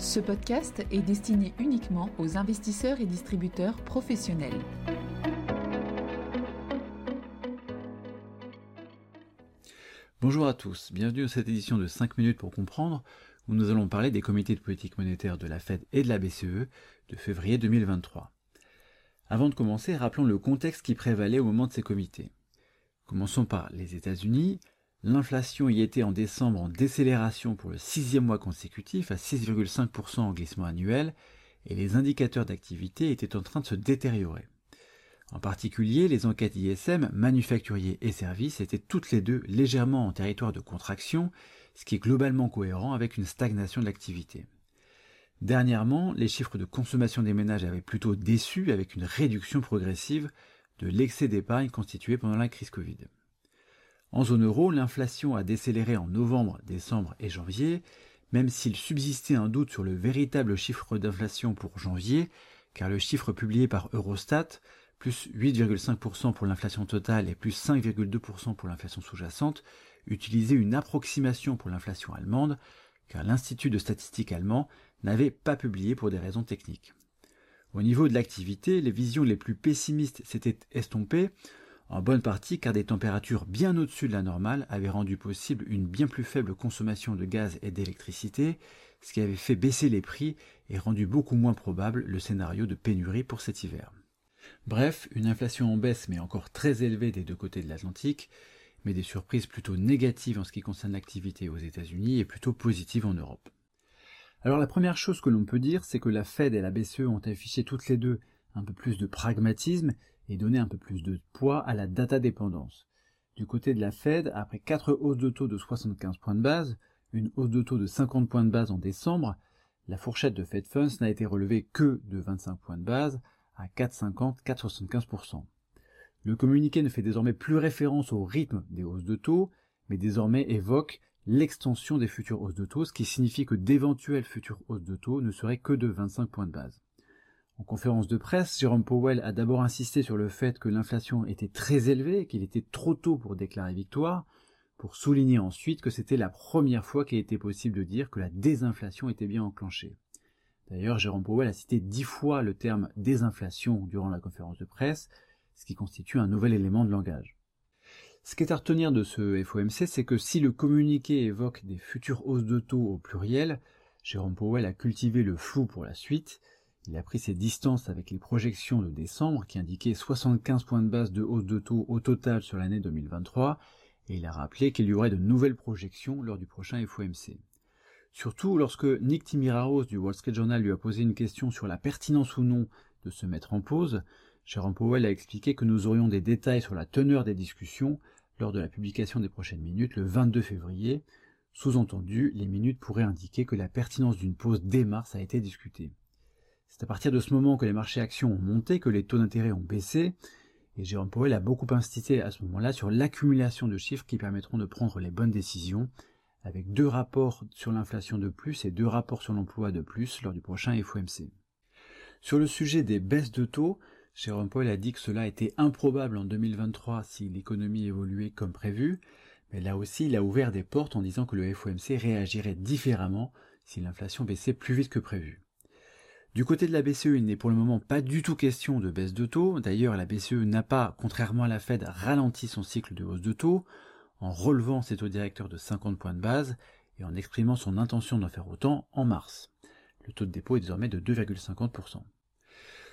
Ce podcast est destiné uniquement aux investisseurs et distributeurs professionnels. Bonjour à tous, bienvenue dans cette édition de 5 minutes pour comprendre où nous allons parler des comités de politique monétaire de la Fed et de la BCE de février 2023. Avant de commencer, rappelons le contexte qui prévalait au moment de ces comités. Commençons par les États-Unis, L'inflation y était en décembre en décélération pour le sixième mois consécutif à 6,5% en glissement annuel et les indicateurs d'activité étaient en train de se détériorer. En particulier, les enquêtes ISM, manufacturiers et services, étaient toutes les deux légèrement en territoire de contraction, ce qui est globalement cohérent avec une stagnation de l'activité. Dernièrement, les chiffres de consommation des ménages avaient plutôt déçu avec une réduction progressive de l'excès d'épargne constitué pendant la crise Covid. En zone euro, l'inflation a décéléré en novembre, décembre et janvier, même s'il subsistait un doute sur le véritable chiffre d'inflation pour janvier, car le chiffre publié par Eurostat, plus 8,5% pour l'inflation totale et plus 5,2% pour l'inflation sous-jacente, utilisait une approximation pour l'inflation allemande, car l'Institut de statistique allemand n'avait pas publié pour des raisons techniques. Au niveau de l'activité, les visions les plus pessimistes s'étaient estompées, en bonne partie car des températures bien au-dessus de la normale avaient rendu possible une bien plus faible consommation de gaz et d'électricité, ce qui avait fait baisser les prix et rendu beaucoup moins probable le scénario de pénurie pour cet hiver. Bref, une inflation en baisse mais encore très élevée des deux côtés de l'Atlantique, mais des surprises plutôt négatives en ce qui concerne l'activité aux États-Unis et plutôt positives en Europe. Alors la première chose que l'on peut dire, c'est que la Fed et la BCE ont affiché toutes les deux un peu plus de pragmatisme et donner un peu plus de poids à la data dépendance. Du côté de la Fed, après quatre hausses de taux de 75 points de base, une hausse de taux de 50 points de base en décembre, la fourchette de Fed Funds n'a été relevée que de 25 points de base à 4,50-4,75%. Le communiqué ne fait désormais plus référence au rythme des hausses de taux, mais désormais évoque l'extension des futures hausses de taux, ce qui signifie que d'éventuelles futures hausses de taux ne seraient que de 25 points de base. En conférence de presse, Jérôme Powell a d'abord insisté sur le fait que l'inflation était très élevée, qu'il était trop tôt pour déclarer victoire, pour souligner ensuite que c'était la première fois qu'il était possible de dire que la désinflation était bien enclenchée. D'ailleurs, Jérôme Powell a cité dix fois le terme désinflation durant la conférence de presse, ce qui constitue un nouvel élément de langage. Ce qui est à retenir de ce FOMC, c'est que si le communiqué évoque des futures hausses de taux au pluriel, Jérôme Powell a cultivé le flou pour la suite, il a pris ses distances avec les projections de décembre qui indiquaient 75 points de base de hausse de taux au total sur l'année 2023 et il a rappelé qu'il y aurait de nouvelles projections lors du prochain FOMC. Surtout lorsque Nick Timiraos du Wall Street Journal lui a posé une question sur la pertinence ou non de se mettre en pause, Jérôme Powell a expliqué que nous aurions des détails sur la teneur des discussions lors de la publication des prochaines minutes le 22 février. Sous-entendu, les minutes pourraient indiquer que la pertinence d'une pause dès mars a été discutée. C'est à partir de ce moment que les marchés actions ont monté, que les taux d'intérêt ont baissé, et Jérôme Powell a beaucoup insisté à ce moment-là sur l'accumulation de chiffres qui permettront de prendre les bonnes décisions, avec deux rapports sur l'inflation de plus et deux rapports sur l'emploi de plus lors du prochain FOMC. Sur le sujet des baisses de taux, Jérôme Powell a dit que cela était improbable en 2023 si l'économie évoluait comme prévu, mais là aussi il a ouvert des portes en disant que le FOMC réagirait différemment si l'inflation baissait plus vite que prévu. Du côté de la BCE, il n'est pour le moment pas du tout question de baisse de taux. D'ailleurs, la BCE n'a pas, contrairement à la Fed, ralenti son cycle de hausse de taux en relevant ses taux directeurs de 50 points de base et en exprimant son intention d'en faire autant en mars. Le taux de dépôt est désormais de 2,50%.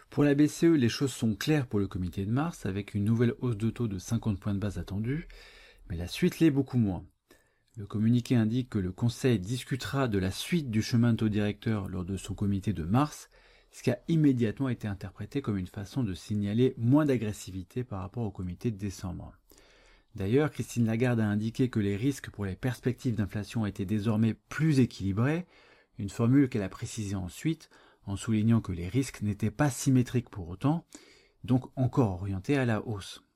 Pour la BCE, les choses sont claires pour le comité de mars avec une nouvelle hausse de taux de 50 points de base attendue, mais la suite l'est beaucoup moins. Le communiqué indique que le Conseil discutera de la suite du chemin de taux directeur lors de son comité de mars, ce qui a immédiatement été interprété comme une façon de signaler moins d'agressivité par rapport au comité de décembre. D'ailleurs, Christine Lagarde a indiqué que les risques pour les perspectives d'inflation étaient désormais plus équilibrés, une formule qu'elle a précisée ensuite en soulignant que les risques n'étaient pas symétriques pour autant, donc encore orientés à la hausse.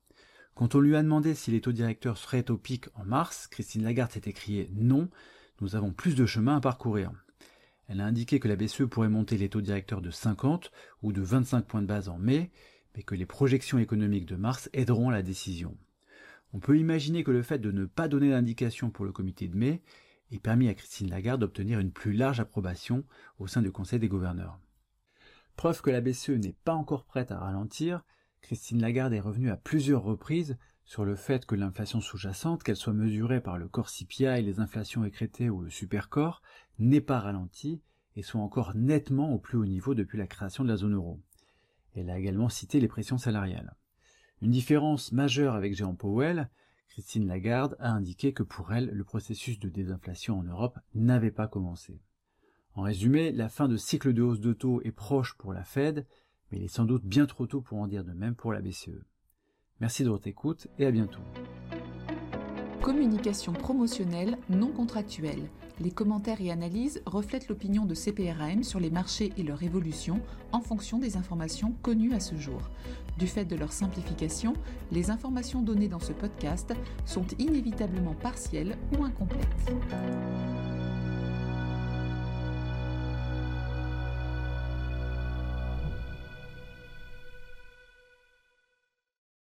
Quand on lui a demandé si les taux directeurs seraient au pic en mars, Christine Lagarde s'est écrié non, nous avons plus de chemin à parcourir. Elle a indiqué que la BCE pourrait monter les taux directeurs de 50 ou de 25 points de base en mai, mais que les projections économiques de mars aideront la décision. On peut imaginer que le fait de ne pas donner d'indication pour le comité de mai et permis à Christine Lagarde d'obtenir une plus large approbation au sein du Conseil des gouverneurs. Preuve que la BCE n'est pas encore prête à ralentir, Christine Lagarde est revenue à plusieurs reprises sur le fait que l'inflation sous-jacente, qu'elle soit mesurée par le corps CPI, les inflations écrétées ou le supercorps, n'est pas ralentie et soit encore nettement au plus haut niveau depuis la création de la zone euro. Elle a également cité les pressions salariales. Une différence majeure avec Jérôme Powell, Christine Lagarde a indiqué que pour elle, le processus de désinflation en Europe n'avait pas commencé. En résumé, la fin de cycle de hausse de taux est proche pour la Fed, mais il est sans doute bien trop tôt pour en dire de même pour la BCE. Merci de votre écoute et à bientôt. Communication promotionnelle non contractuelle. Les commentaires et analyses reflètent l'opinion de CPRAM sur les marchés et leur évolution en fonction des informations connues à ce jour. Du fait de leur simplification, les informations données dans ce podcast sont inévitablement partielles ou incomplètes.